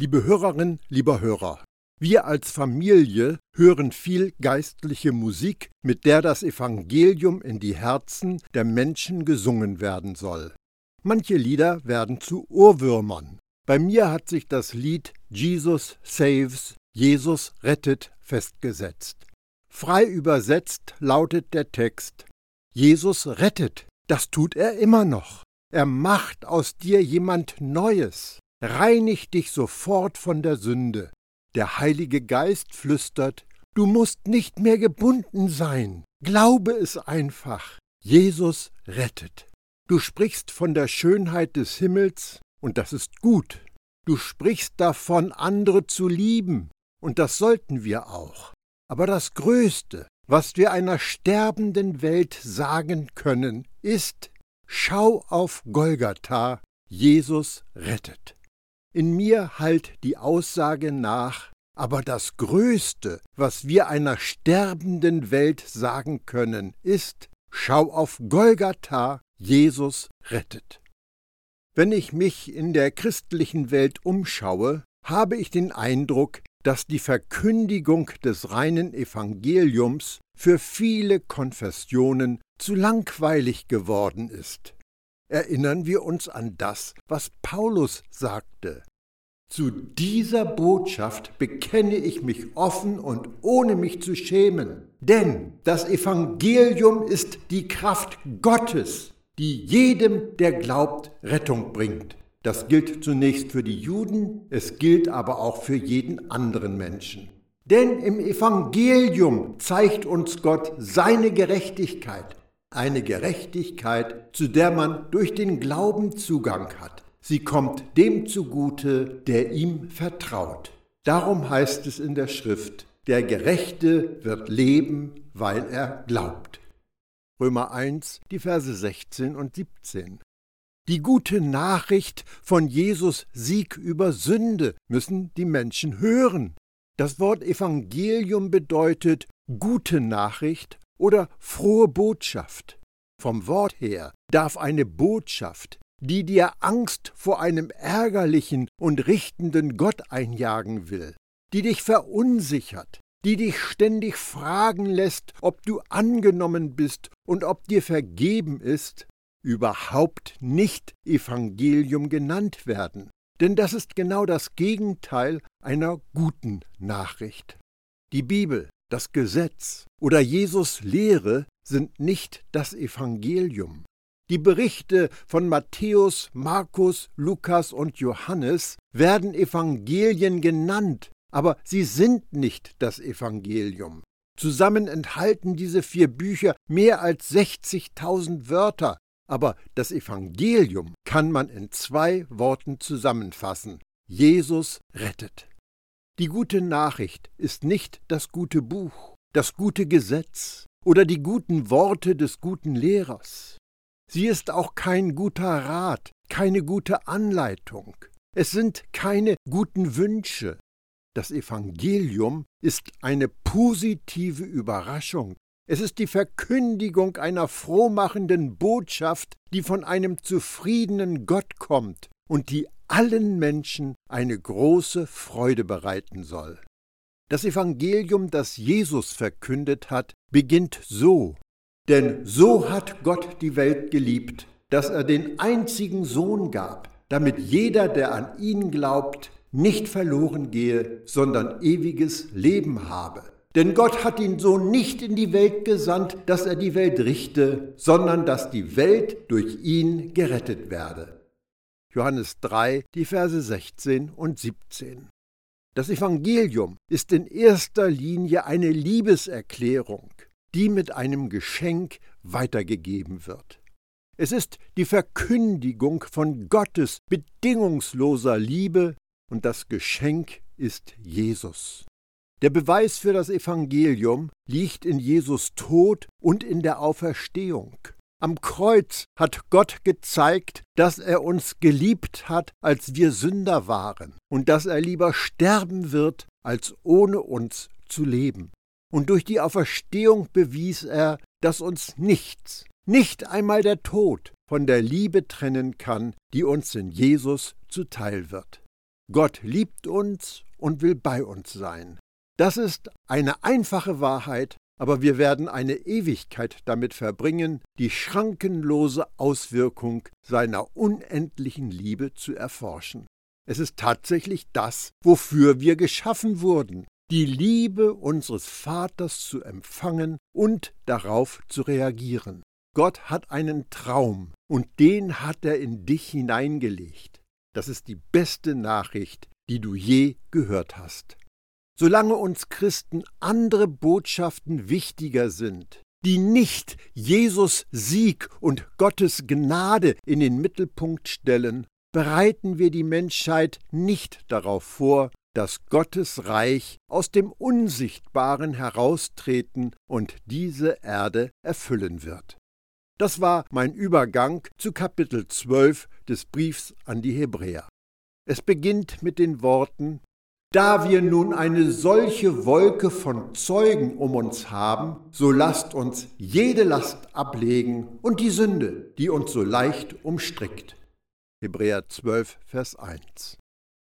Liebe Hörerin, lieber Hörer, wir als Familie hören viel geistliche Musik, mit der das Evangelium in die Herzen der Menschen gesungen werden soll. Manche Lieder werden zu Ohrwürmern. Bei mir hat sich das Lied Jesus Saves, Jesus rettet festgesetzt. Frei übersetzt lautet der Text Jesus rettet, das tut er immer noch. Er macht aus dir jemand Neues reinigt dich sofort von der Sünde. Der Heilige Geist flüstert, du musst nicht mehr gebunden sein. Glaube es einfach. Jesus rettet. Du sprichst von der Schönheit des Himmels, und das ist gut. Du sprichst davon, andere zu lieben, und das sollten wir auch. Aber das Größte, was wir einer sterbenden Welt sagen können, ist, schau auf Golgatha, Jesus rettet. In mir hallt die Aussage nach, aber das Größte, was wir einer sterbenden Welt sagen können, ist, schau auf Golgatha, Jesus rettet. Wenn ich mich in der christlichen Welt umschaue, habe ich den Eindruck, dass die Verkündigung des reinen Evangeliums für viele Konfessionen zu langweilig geworden ist erinnern wir uns an das, was Paulus sagte. Zu dieser Botschaft bekenne ich mich offen und ohne mich zu schämen, denn das Evangelium ist die Kraft Gottes, die jedem, der glaubt, Rettung bringt. Das gilt zunächst für die Juden, es gilt aber auch für jeden anderen Menschen. Denn im Evangelium zeigt uns Gott seine Gerechtigkeit, eine Gerechtigkeit, zu der man durch den Glauben Zugang hat. Sie kommt dem zugute, der ihm vertraut. Darum heißt es in der Schrift, der Gerechte wird leben, weil er glaubt. Römer 1, die Verse 16 und 17. Die gute Nachricht von Jesus Sieg über Sünde müssen die Menschen hören. Das Wort Evangelium bedeutet gute Nachricht oder frohe Botschaft. Vom Wort her darf eine Botschaft, die dir Angst vor einem ärgerlichen und richtenden Gott einjagen will, die dich verunsichert, die dich ständig fragen lässt, ob du angenommen bist und ob dir vergeben ist, überhaupt nicht Evangelium genannt werden. Denn das ist genau das Gegenteil einer guten Nachricht. Die Bibel das Gesetz oder Jesus Lehre sind nicht das Evangelium. Die Berichte von Matthäus, Markus, Lukas und Johannes werden Evangelien genannt, aber sie sind nicht das Evangelium. Zusammen enthalten diese vier Bücher mehr als 60.000 Wörter, aber das Evangelium kann man in zwei Worten zusammenfassen. Jesus rettet. Die gute Nachricht ist nicht das gute Buch, das gute Gesetz oder die guten Worte des guten Lehrers. Sie ist auch kein guter Rat, keine gute Anleitung. Es sind keine guten Wünsche. Das Evangelium ist eine positive Überraschung. Es ist die Verkündigung einer frohmachenden Botschaft, die von einem zufriedenen Gott kommt und die allen Menschen eine große Freude bereiten soll. Das Evangelium, das Jesus verkündet hat, beginnt so. Denn so hat Gott die Welt geliebt, dass er den einzigen Sohn gab, damit jeder, der an ihn glaubt, nicht verloren gehe, sondern ewiges Leben habe. Denn Gott hat ihn so nicht in die Welt gesandt, dass er die Welt richte, sondern dass die Welt durch ihn gerettet werde. Johannes 3, die Verse 16 und 17. Das Evangelium ist in erster Linie eine Liebeserklärung, die mit einem Geschenk weitergegeben wird. Es ist die Verkündigung von Gottes bedingungsloser Liebe und das Geschenk ist Jesus. Der Beweis für das Evangelium liegt in Jesus Tod und in der Auferstehung. Am Kreuz hat Gott gezeigt, dass er uns geliebt hat, als wir Sünder waren, und dass er lieber sterben wird, als ohne uns zu leben. Und durch die Auferstehung bewies er, dass uns nichts, nicht einmal der Tod, von der Liebe trennen kann, die uns in Jesus zuteil wird. Gott liebt uns und will bei uns sein. Das ist eine einfache Wahrheit, aber wir werden eine Ewigkeit damit verbringen, die schrankenlose Auswirkung seiner unendlichen Liebe zu erforschen. Es ist tatsächlich das, wofür wir geschaffen wurden, die Liebe unseres Vaters zu empfangen und darauf zu reagieren. Gott hat einen Traum und den hat er in dich hineingelegt. Das ist die beste Nachricht, die du je gehört hast. Solange uns Christen andere Botschaften wichtiger sind, die nicht Jesus Sieg und Gottes Gnade in den Mittelpunkt stellen, bereiten wir die Menschheit nicht darauf vor, dass Gottes Reich aus dem Unsichtbaren heraustreten und diese Erde erfüllen wird. Das war mein Übergang zu Kapitel 12 des Briefs an die Hebräer. Es beginnt mit den Worten Da wir nun eine solche Wolke von Zeugen um uns haben, so lasst uns jede Last ablegen und die Sünde, die uns so leicht umstrickt. Hebräer 12, Vers 1.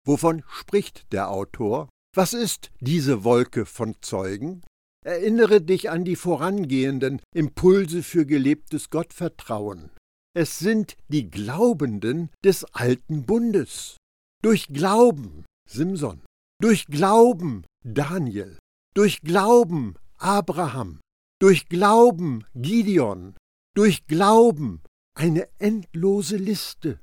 Wovon spricht der Autor? Was ist diese Wolke von Zeugen? Erinnere dich an die vorangehenden Impulse für gelebtes Gottvertrauen. Es sind die Glaubenden des alten Bundes. Durch Glauben Simson, durch Glauben Daniel, durch Glauben Abraham, durch Glauben Gideon, durch Glauben eine endlose Liste.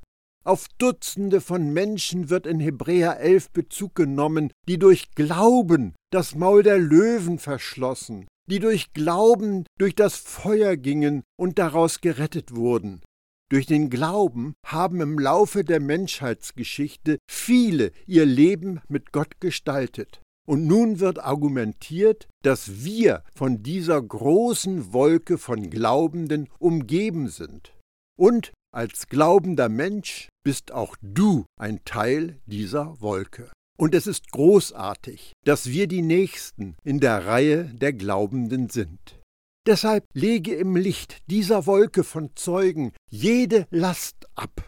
Auf Dutzende von Menschen wird in Hebräer 11 Bezug genommen, die durch Glauben das Maul der Löwen verschlossen, die durch Glauben durch das Feuer gingen und daraus gerettet wurden. Durch den Glauben haben im Laufe der Menschheitsgeschichte viele ihr Leben mit Gott gestaltet. Und nun wird argumentiert, dass wir von dieser großen Wolke von Glaubenden umgeben sind. Und als glaubender Mensch bist auch du ein Teil dieser Wolke. Und es ist großartig, dass wir die Nächsten in der Reihe der Glaubenden sind. Deshalb lege im Licht dieser Wolke von Zeugen jede Last ab.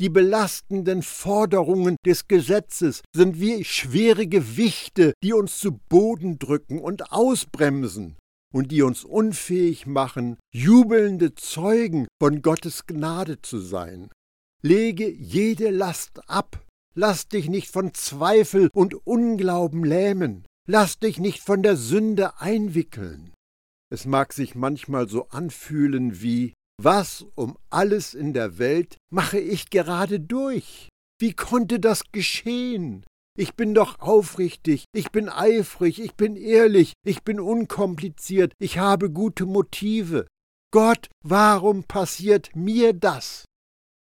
Die belastenden Forderungen des Gesetzes sind wie schwere Gewichte, die uns zu Boden drücken und ausbremsen und die uns unfähig machen, jubelnde Zeugen von Gottes Gnade zu sein. Lege jede Last ab. Lass dich nicht von Zweifel und Unglauben lähmen. Lass dich nicht von der Sünde einwickeln. Es mag sich manchmal so anfühlen wie Was um alles in der Welt mache ich gerade durch? Wie konnte das geschehen? Ich bin doch aufrichtig, ich bin eifrig, ich bin ehrlich, ich bin unkompliziert, ich habe gute Motive. Gott, warum passiert mir das?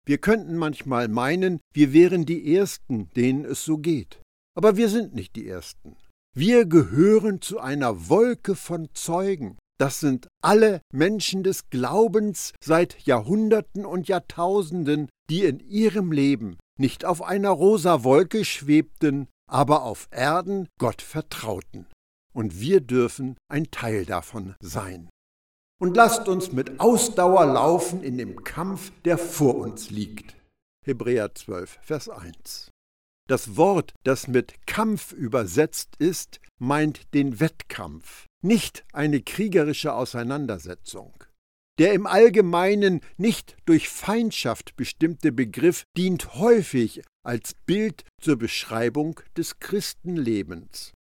Wir könnten manchmal meinen, wir wären die Ersten, denen es so geht. Aber wir sind nicht die Ersten. Wir gehören zu einer Wolke von Zeugen. Das sind alle Menschen des Glaubens seit Jahrhunderten und Jahrtausenden, die in ihrem Leben nicht auf einer rosa Wolke schwebten, aber auf Erden Gott vertrauten. Und wir dürfen ein Teil davon sein und lasst uns mit Ausdauer laufen in dem Kampf, der vor uns liegt. Hebräer 12, Vers 1. Das Wort, das mit Kampf übersetzt ist, meint den Wettkampf, nicht eine kriegerische Auseinandersetzung. Der im Allgemeinen nicht durch Feindschaft bestimmte Begriff dient häufig als Bild zur Beschreibung des Christenlebens.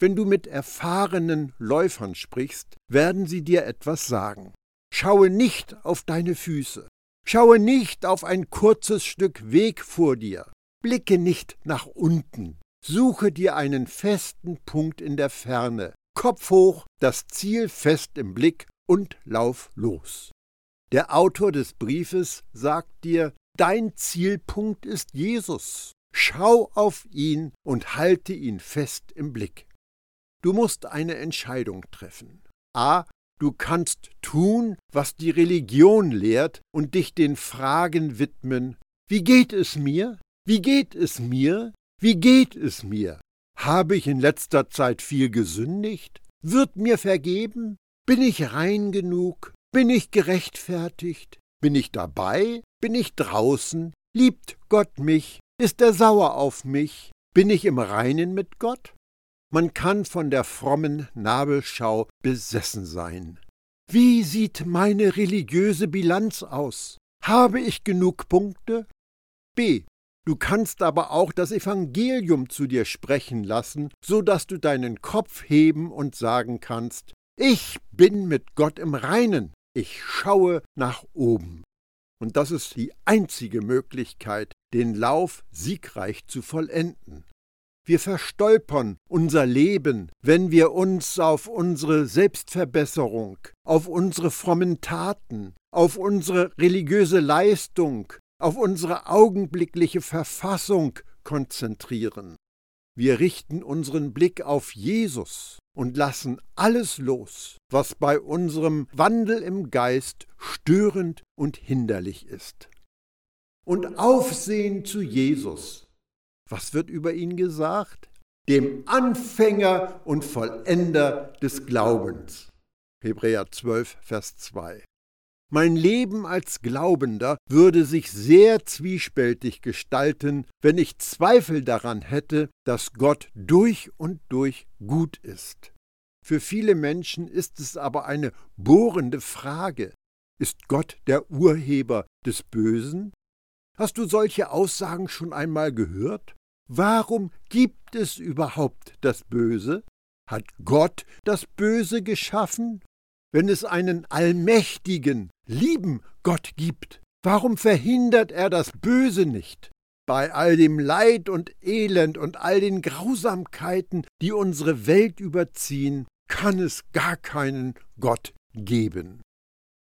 Wenn du mit erfahrenen Läufern sprichst, werden sie dir etwas sagen. Schaue nicht auf deine Füße. Schaue nicht auf ein kurzes Stück Weg vor dir. Blicke nicht nach unten. Suche dir einen festen Punkt in der Ferne. Kopf hoch, das Ziel fest im Blick und lauf los. Der Autor des Briefes sagt dir, dein Zielpunkt ist Jesus. Schau auf ihn und halte ihn fest im Blick. Du musst eine Entscheidung treffen. A. Du kannst tun, was die Religion lehrt und dich den Fragen widmen, wie geht es mir? Wie geht es mir? Wie geht es mir? Habe ich in letzter Zeit viel gesündigt? Wird mir vergeben? Bin ich rein genug? Bin ich gerechtfertigt? Bin ich dabei? Bin ich draußen? Liebt Gott mich? Ist er sauer auf mich? Bin ich im Reinen mit Gott? Man kann von der frommen Nabelschau besessen sein. Wie sieht meine religiöse Bilanz aus? Habe ich genug Punkte? B. Du kannst aber auch das Evangelium zu dir sprechen lassen, so dass du deinen Kopf heben und sagen kannst, ich bin mit Gott im Reinen, ich schaue nach oben. Und das ist die einzige Möglichkeit, den Lauf siegreich zu vollenden. Wir verstolpern unser Leben, wenn wir uns auf unsere Selbstverbesserung, auf unsere frommen Taten, auf unsere religiöse Leistung, auf unsere augenblickliche Verfassung konzentrieren. Wir richten unseren Blick auf Jesus und lassen alles los, was bei unserem Wandel im Geist störend und hinderlich ist. Und Aufsehen zu Jesus was wird über ihn gesagt? Dem Anfänger und Vollender des Glaubens. Hebräer 12, Vers 2. Mein Leben als Glaubender würde sich sehr zwiespältig gestalten, wenn ich Zweifel daran hätte, dass Gott durch und durch gut ist. Für viele Menschen ist es aber eine bohrende Frage. Ist Gott der Urheber des Bösen? Hast du solche Aussagen schon einmal gehört? Warum gibt es überhaupt das Böse? Hat Gott das Böse geschaffen? Wenn es einen allmächtigen, lieben Gott gibt, warum verhindert er das Böse nicht? Bei all dem Leid und Elend und all den Grausamkeiten, die unsere Welt überziehen, kann es gar keinen Gott geben.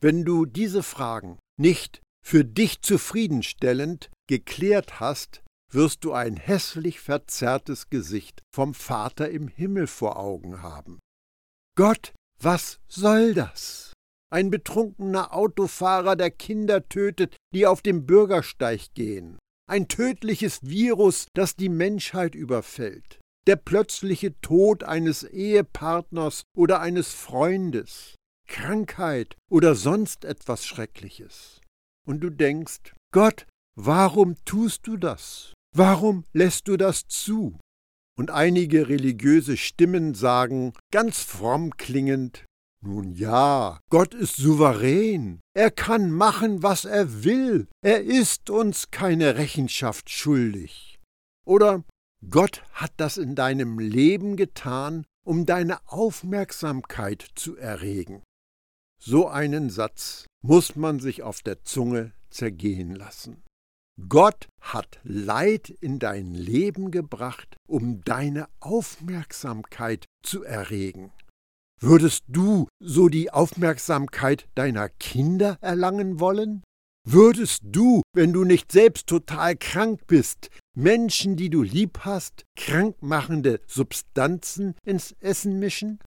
Wenn du diese Fragen nicht für dich zufriedenstellend geklärt hast, wirst du ein hässlich verzerrtes Gesicht vom Vater im Himmel vor Augen haben. Gott, was soll das? Ein betrunkener Autofahrer, der Kinder tötet, die auf dem Bürgersteig gehen. Ein tödliches Virus, das die Menschheit überfällt. Der plötzliche Tod eines Ehepartners oder eines Freundes. Krankheit oder sonst etwas Schreckliches. Und du denkst, Gott, warum tust du das? Warum lässt du das zu? Und einige religiöse Stimmen sagen, ganz fromm klingend, nun ja, Gott ist souverän, er kann machen, was er will, er ist uns keine Rechenschaft schuldig. Oder Gott hat das in deinem Leben getan, um deine Aufmerksamkeit zu erregen. So einen Satz muss man sich auf der Zunge zergehen lassen. Gott hat Leid in dein Leben gebracht, um deine Aufmerksamkeit zu erregen. Würdest du so die Aufmerksamkeit deiner Kinder erlangen wollen? Würdest du, wenn du nicht selbst total krank bist, Menschen, die du lieb hast, krankmachende Substanzen ins Essen mischen?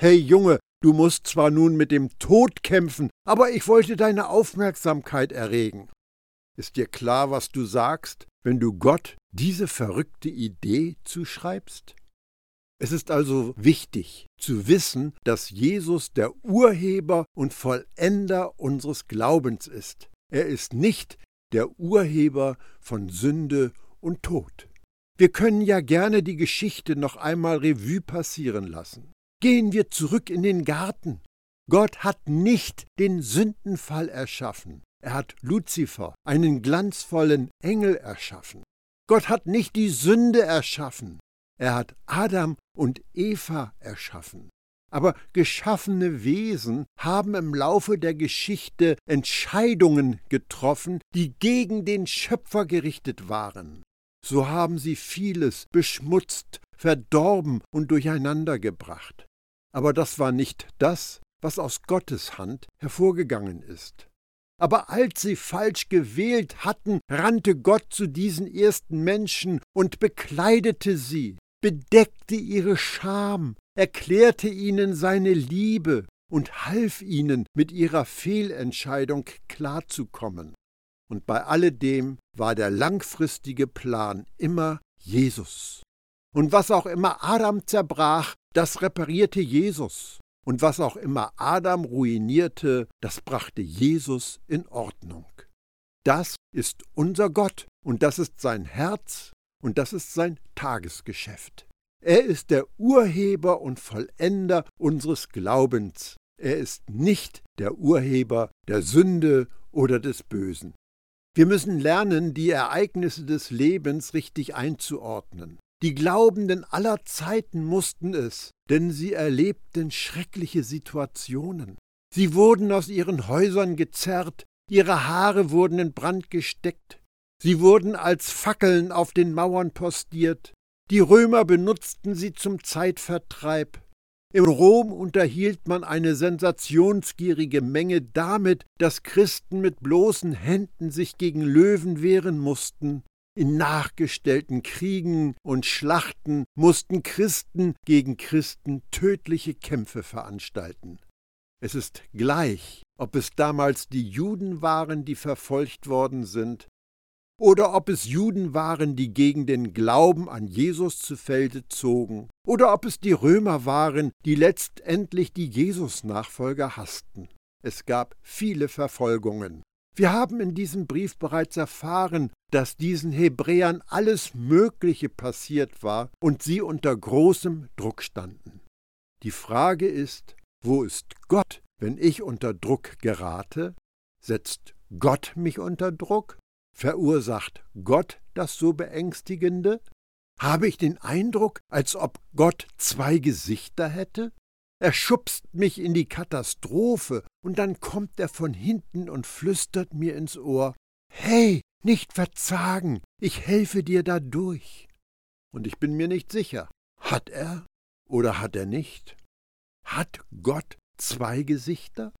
Hey Junge, du musst zwar nun mit dem Tod kämpfen, aber ich wollte deine Aufmerksamkeit erregen. Ist dir klar, was du sagst, wenn du Gott diese verrückte Idee zuschreibst? Es ist also wichtig zu wissen, dass Jesus der Urheber und Vollender unseres Glaubens ist. Er ist nicht der Urheber von Sünde und Tod. Wir können ja gerne die Geschichte noch einmal Revue passieren lassen. Gehen wir zurück in den Garten. Gott hat nicht den Sündenfall erschaffen. Er hat Luzifer, einen glanzvollen Engel, erschaffen. Gott hat nicht die Sünde erschaffen, er hat Adam und Eva erschaffen. Aber geschaffene Wesen haben im Laufe der Geschichte Entscheidungen getroffen, die gegen den Schöpfer gerichtet waren. So haben sie vieles beschmutzt, verdorben und durcheinandergebracht. Aber das war nicht das, was aus Gottes Hand hervorgegangen ist. Aber als sie falsch gewählt hatten, rannte Gott zu diesen ersten Menschen und bekleidete sie, bedeckte ihre Scham, erklärte ihnen seine Liebe und half ihnen, mit ihrer Fehlentscheidung klarzukommen. Und bei alledem war der langfristige Plan immer Jesus. Und was auch immer Adam zerbrach, das reparierte Jesus. Und was auch immer Adam ruinierte, das brachte Jesus in Ordnung. Das ist unser Gott und das ist sein Herz und das ist sein Tagesgeschäft. Er ist der Urheber und Vollender unseres Glaubens. Er ist nicht der Urheber der Sünde oder des Bösen. Wir müssen lernen, die Ereignisse des Lebens richtig einzuordnen. Die Glaubenden aller Zeiten mussten es, denn sie erlebten schreckliche Situationen. Sie wurden aus ihren Häusern gezerrt, ihre Haare wurden in Brand gesteckt, sie wurden als Fackeln auf den Mauern postiert, die Römer benutzten sie zum Zeitvertreib. In Rom unterhielt man eine sensationsgierige Menge damit, dass Christen mit bloßen Händen sich gegen Löwen wehren mussten. In nachgestellten Kriegen und Schlachten mussten Christen gegen Christen tödliche Kämpfe veranstalten. Es ist gleich, ob es damals die Juden waren, die verfolgt worden sind, oder ob es Juden waren, die gegen den Glauben an Jesus zu Felde zogen, oder ob es die Römer waren, die letztendlich die Jesus-Nachfolger hassten. Es gab viele Verfolgungen. Wir haben in diesem Brief bereits erfahren, dass diesen Hebräern alles Mögliche passiert war und sie unter großem Druck standen. Die Frage ist, wo ist Gott, wenn ich unter Druck gerate? Setzt Gott mich unter Druck? Verursacht Gott das so beängstigende? Habe ich den Eindruck, als ob Gott zwei Gesichter hätte? Er schubst mich in die Katastrophe, und dann kommt er von hinten und flüstert mir ins Ohr Hey, nicht verzagen, ich helfe dir da durch. Und ich bin mir nicht sicher, hat er oder hat er nicht? Hat Gott zwei Gesichter?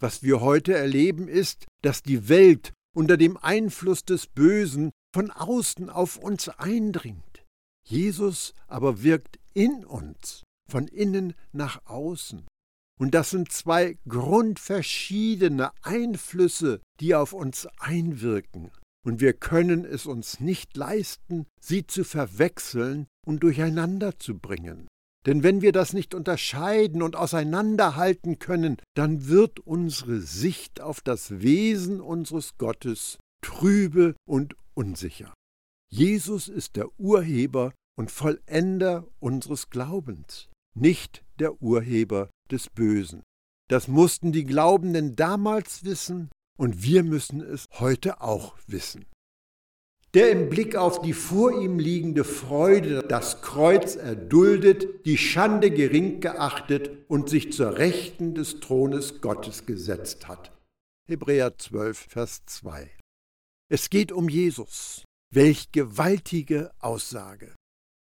Was wir heute erleben ist, dass die Welt unter dem Einfluss des Bösen von außen auf uns eindringt. Jesus aber wirkt in uns, von innen nach außen. Und das sind zwei grundverschiedene Einflüsse, die auf uns einwirken. Und wir können es uns nicht leisten, sie zu verwechseln und durcheinander zu bringen. Denn wenn wir das nicht unterscheiden und auseinanderhalten können, dann wird unsere Sicht auf das Wesen unseres Gottes trübe und unsicher. Jesus ist der Urheber und Vollender unseres Glaubens, nicht der Urheber des Bösen. Das mussten die Glaubenden damals wissen und wir müssen es heute auch wissen der im Blick auf die vor ihm liegende Freude das Kreuz erduldet, die Schande gering geachtet und sich zur Rechten des Thrones Gottes gesetzt hat. Hebräer 12, Vers 2. Es geht um Jesus. Welch gewaltige Aussage.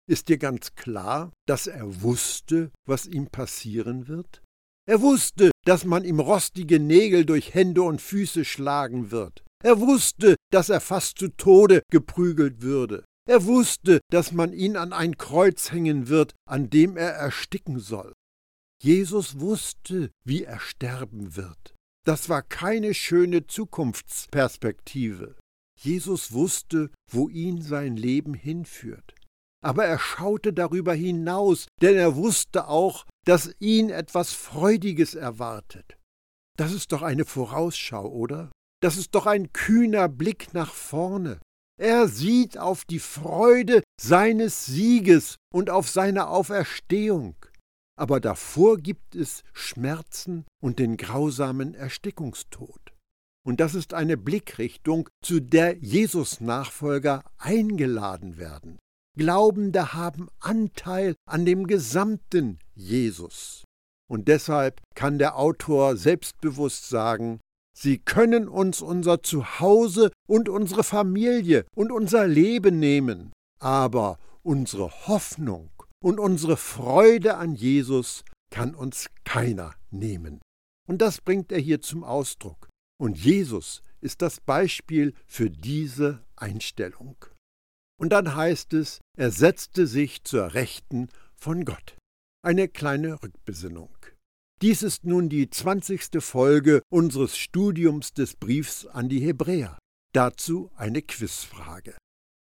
Ist dir ganz klar, dass er wusste, was ihm passieren wird? Er wusste, dass man ihm rostige Nägel durch Hände und Füße schlagen wird. Er wusste, dass er fast zu Tode geprügelt würde. Er wusste, dass man ihn an ein Kreuz hängen wird, an dem er ersticken soll. Jesus wusste, wie er sterben wird. Das war keine schöne Zukunftsperspektive. Jesus wusste, wo ihn sein Leben hinführt. Aber er schaute darüber hinaus, denn er wusste auch, dass ihn etwas Freudiges erwartet. Das ist doch eine Vorausschau, oder? Das ist doch ein kühner Blick nach vorne. Er sieht auf die Freude seines Sieges und auf seine Auferstehung. Aber davor gibt es Schmerzen und den grausamen Erstickungstod. Und das ist eine Blickrichtung, zu der Jesus-Nachfolger eingeladen werden. Glaubende haben Anteil an dem gesamten Jesus. Und deshalb kann der Autor selbstbewusst sagen, Sie können uns unser Zuhause und unsere Familie und unser Leben nehmen, aber unsere Hoffnung und unsere Freude an Jesus kann uns keiner nehmen. Und das bringt er hier zum Ausdruck. Und Jesus ist das Beispiel für diese Einstellung. Und dann heißt es, er setzte sich zur Rechten von Gott. Eine kleine Rückbesinnung. Dies ist nun die zwanzigste Folge unseres Studiums des Briefs an die Hebräer. Dazu eine Quizfrage.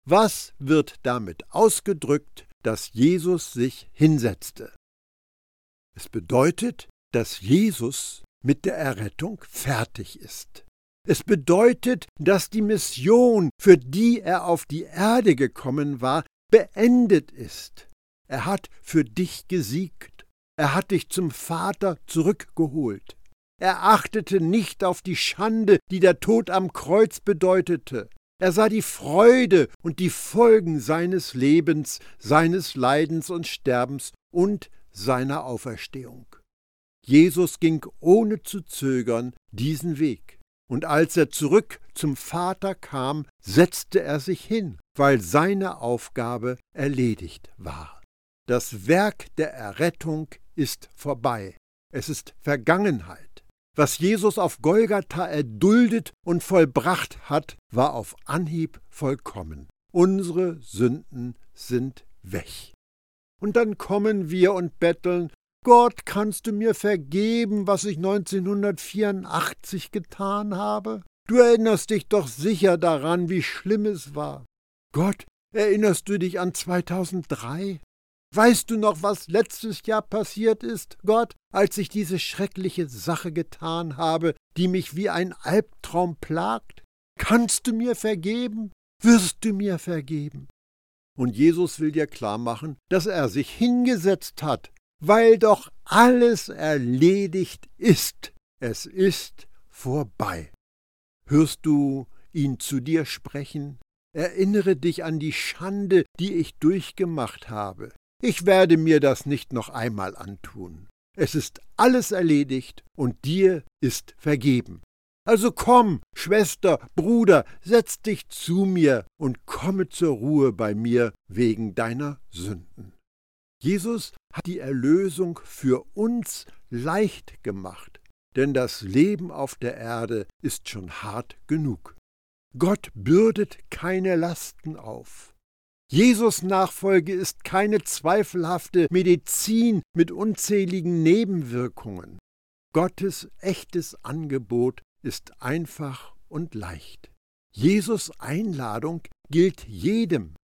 Was wird damit ausgedrückt, dass Jesus sich hinsetzte? Es bedeutet, dass Jesus mit der Errettung fertig ist. Es bedeutet, dass die Mission, für die er auf die Erde gekommen war, beendet ist. Er hat für dich gesiegt. Er hat dich zum Vater zurückgeholt. Er achtete nicht auf die Schande, die der Tod am Kreuz bedeutete. Er sah die Freude und die Folgen seines Lebens, seines Leidens und Sterbens und seiner Auferstehung. Jesus ging ohne zu zögern diesen Weg. Und als er zurück zum Vater kam, setzte er sich hin, weil seine Aufgabe erledigt war. Das Werk der Errettung ist vorbei. Es ist Vergangenheit. Was Jesus auf Golgatha erduldet und vollbracht hat, war auf Anhieb vollkommen. Unsere Sünden sind weg. Und dann kommen wir und betteln, Gott, kannst du mir vergeben, was ich 1984 getan habe? Du erinnerst dich doch sicher daran, wie schlimm es war. Gott, erinnerst du dich an 2003? Weißt du noch, was letztes Jahr passiert ist, Gott, als ich diese schreckliche Sache getan habe, die mich wie ein Albtraum plagt? Kannst du mir vergeben? Wirst du mir vergeben? Und Jesus will dir klarmachen, dass er sich hingesetzt hat, weil doch alles erledigt ist. Es ist vorbei. Hörst du ihn zu dir sprechen? Erinnere dich an die Schande, die ich durchgemacht habe. Ich werde mir das nicht noch einmal antun. Es ist alles erledigt und dir ist vergeben. Also komm, Schwester, Bruder, setz dich zu mir und komme zur Ruhe bei mir wegen deiner Sünden. Jesus hat die Erlösung für uns leicht gemacht, denn das Leben auf der Erde ist schon hart genug. Gott bürdet keine Lasten auf. Jesus Nachfolge ist keine zweifelhafte Medizin mit unzähligen Nebenwirkungen. Gottes echtes Angebot ist einfach und leicht. Jesus Einladung gilt jedem.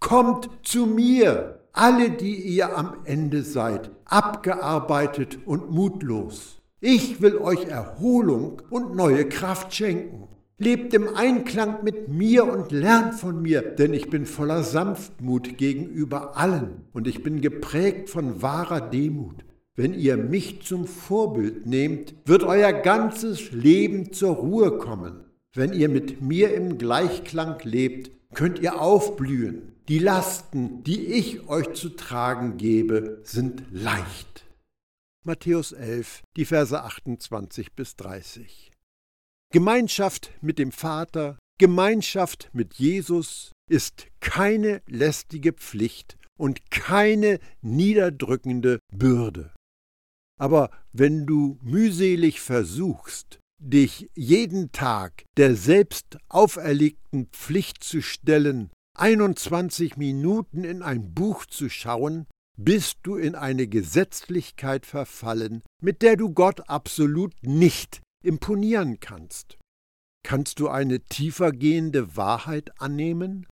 Kommt zu mir, alle, die ihr am Ende seid, abgearbeitet und mutlos. Ich will euch Erholung und neue Kraft schenken. Lebt im Einklang mit mir und lernt von mir, denn ich bin voller Sanftmut gegenüber allen und ich bin geprägt von wahrer Demut. Wenn ihr mich zum Vorbild nehmt, wird euer ganzes Leben zur Ruhe kommen. Wenn ihr mit mir im Gleichklang lebt, könnt ihr aufblühen. Die Lasten, die ich euch zu tragen gebe, sind leicht. Matthäus 11, die Verse 28 bis 30. Gemeinschaft mit dem Vater, Gemeinschaft mit Jesus ist keine lästige Pflicht und keine niederdrückende Bürde. Aber wenn du mühselig versuchst, dich jeden Tag der selbst auferlegten Pflicht zu stellen, 21 Minuten in ein Buch zu schauen, bist du in eine Gesetzlichkeit verfallen, mit der du Gott absolut nicht imponieren kannst. Kannst du eine tiefergehende Wahrheit annehmen?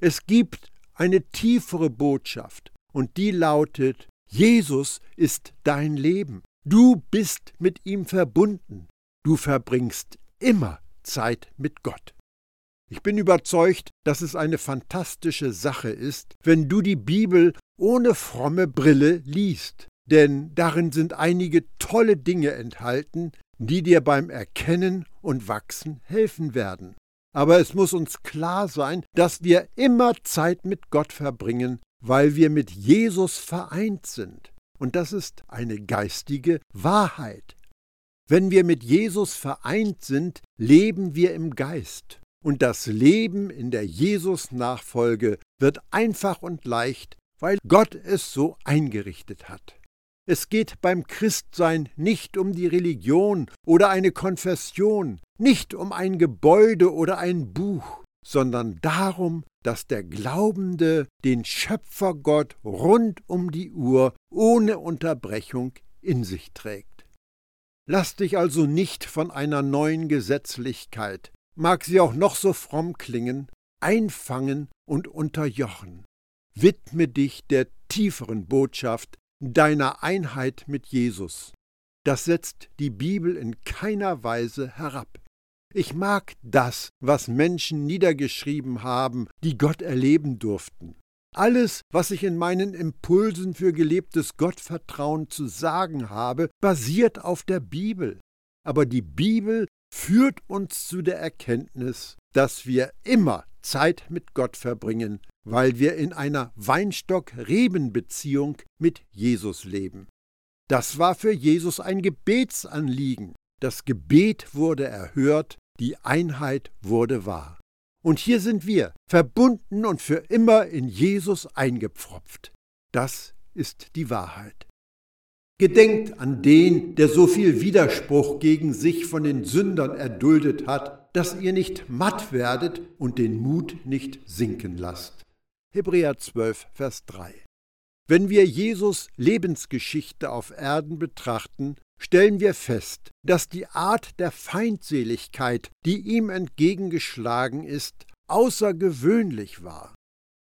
Es gibt eine tiefere Botschaft, und die lautet, Jesus ist dein Leben. Du bist mit ihm verbunden. Du verbringst immer Zeit mit Gott. Ich bin überzeugt, dass es eine fantastische Sache ist, wenn du die Bibel ohne fromme Brille liest, denn darin sind einige tolle Dinge enthalten, die dir beim Erkennen und Wachsen helfen werden. Aber es muss uns klar sein, dass wir immer Zeit mit Gott verbringen, weil wir mit Jesus vereint sind. Und das ist eine geistige Wahrheit. Wenn wir mit Jesus vereint sind, leben wir im Geist. Und das Leben in der Jesus-Nachfolge wird einfach und leicht, weil Gott es so eingerichtet hat. Es geht beim Christsein nicht um die Religion oder eine Konfession, nicht um ein Gebäude oder ein Buch, sondern darum, dass der Glaubende den Schöpfergott rund um die Uhr ohne Unterbrechung in sich trägt. Lass dich also nicht von einer neuen Gesetzlichkeit, mag sie auch noch so fromm klingen, einfangen und unterjochen. Widme dich der tieferen Botschaft deiner Einheit mit Jesus. Das setzt die Bibel in keiner Weise herab. Ich mag das, was Menschen niedergeschrieben haben, die Gott erleben durften. Alles, was ich in meinen Impulsen für gelebtes Gottvertrauen zu sagen habe, basiert auf der Bibel. Aber die Bibel führt uns zu der Erkenntnis, dass wir immer Zeit mit Gott verbringen, weil wir in einer Weinstock-Reben-Beziehung mit Jesus leben. Das war für Jesus ein Gebetsanliegen. Das Gebet wurde erhört, die Einheit wurde wahr. Und hier sind wir, verbunden und für immer in Jesus eingepfropft. Das ist die Wahrheit. Gedenkt an den, der so viel Widerspruch gegen sich von den Sündern erduldet hat, dass ihr nicht matt werdet und den Mut nicht sinken lasst. Hebräer 12, Vers 3. Wenn wir Jesus Lebensgeschichte auf Erden betrachten, stellen wir fest, dass die Art der Feindseligkeit, die ihm entgegengeschlagen ist, außergewöhnlich war.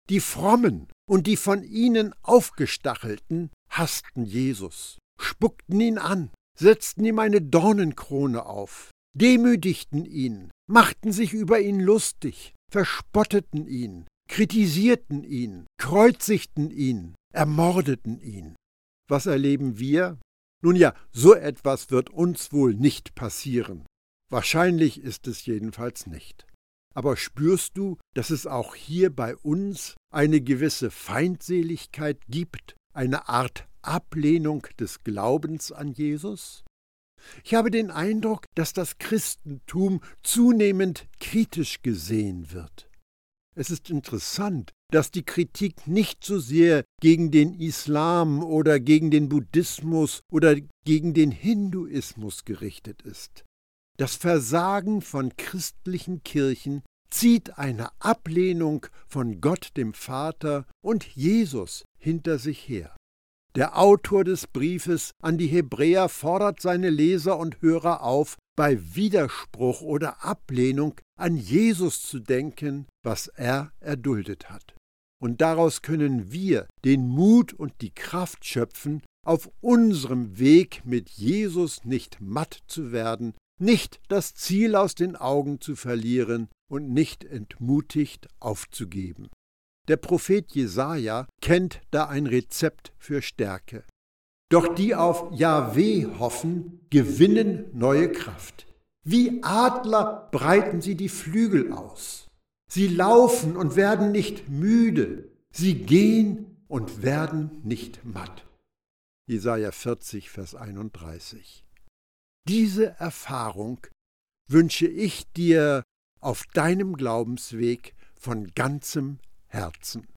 Die Frommen und die von ihnen Aufgestachelten hassten Jesus, spuckten ihn an, setzten ihm eine Dornenkrone auf, demütigten ihn, machten sich über ihn lustig, verspotteten ihn, kritisierten ihn, kreuzigten ihn, ermordeten ihn. Was erleben wir? Nun ja, so etwas wird uns wohl nicht passieren. Wahrscheinlich ist es jedenfalls nicht. Aber spürst du, dass es auch hier bei uns eine gewisse Feindseligkeit gibt, eine Art Ablehnung des Glaubens an Jesus? Ich habe den Eindruck, dass das Christentum zunehmend kritisch gesehen wird. Es ist interessant, dass die Kritik nicht so sehr gegen den Islam oder gegen den Buddhismus oder gegen den Hinduismus gerichtet ist. Das Versagen von christlichen Kirchen zieht eine Ablehnung von Gott dem Vater und Jesus hinter sich her. Der Autor des Briefes an die Hebräer fordert seine Leser und Hörer auf, bei Widerspruch oder Ablehnung an Jesus zu denken, was er erduldet hat. Und daraus können wir den Mut und die Kraft schöpfen, auf unserem Weg mit Jesus nicht matt zu werden, nicht das Ziel aus den Augen zu verlieren und nicht entmutigt aufzugeben. Der Prophet Jesaja kennt da ein Rezept für Stärke. Doch die auf Jahweh hoffen, gewinnen neue Kraft. Wie Adler breiten sie die Flügel aus. Sie laufen und werden nicht müde. Sie gehen und werden nicht matt. Jesaja 40, Vers 31. Diese Erfahrung wünsche ich dir auf deinem Glaubensweg von ganzem Herzen.